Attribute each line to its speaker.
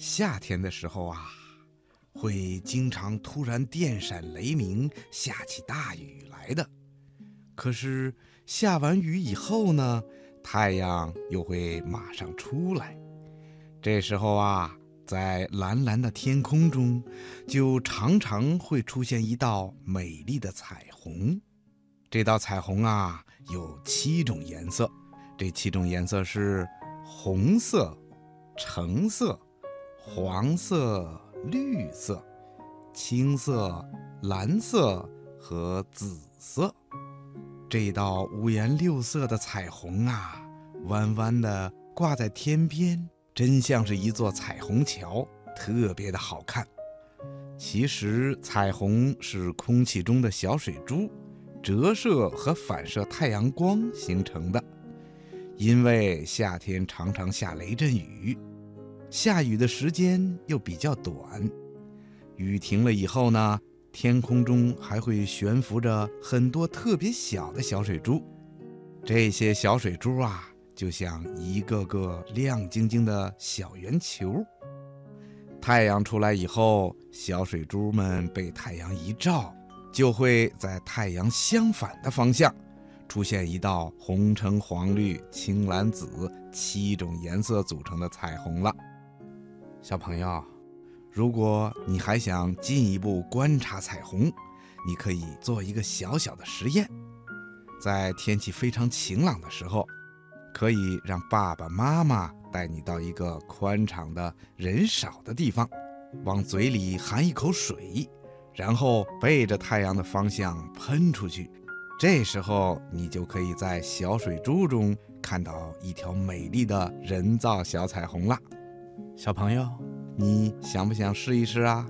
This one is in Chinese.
Speaker 1: 夏天的时候啊，会经常突然电闪雷鸣，下起大雨来的。可是下完雨以后呢，太阳又会马上出来。这时候啊，在蓝蓝的天空中，就常常会出现一道美丽的彩虹。这道彩虹啊，有七种颜色。这七种颜色是红色、橙色。黄色、绿色、青色、蓝色和紫色，这道五颜六色的彩虹啊，弯弯的挂在天边，真像是一座彩虹桥，特别的好看。其实，彩虹是空气中的小水珠折射和反射太阳光形成的。因为夏天常常下雷阵雨。下雨的时间又比较短，雨停了以后呢，天空中还会悬浮着很多特别小的小水珠。这些小水珠啊，就像一个个亮晶晶的小圆球。太阳出来以后，小水珠们被太阳一照，就会在太阳相反的方向，出现一道红、橙、黄、绿、青、蓝、紫七种颜色组成的彩虹了。小朋友，如果你还想进一步观察彩虹，你可以做一个小小的实验。在天气非常晴朗的时候，可以让爸爸妈妈带你到一个宽敞的人少的地方，往嘴里含一口水，然后背着太阳的方向喷出去。这时候，你就可以在小水珠中看到一条美丽的人造小彩虹了。小朋友，你想不想试一试啊？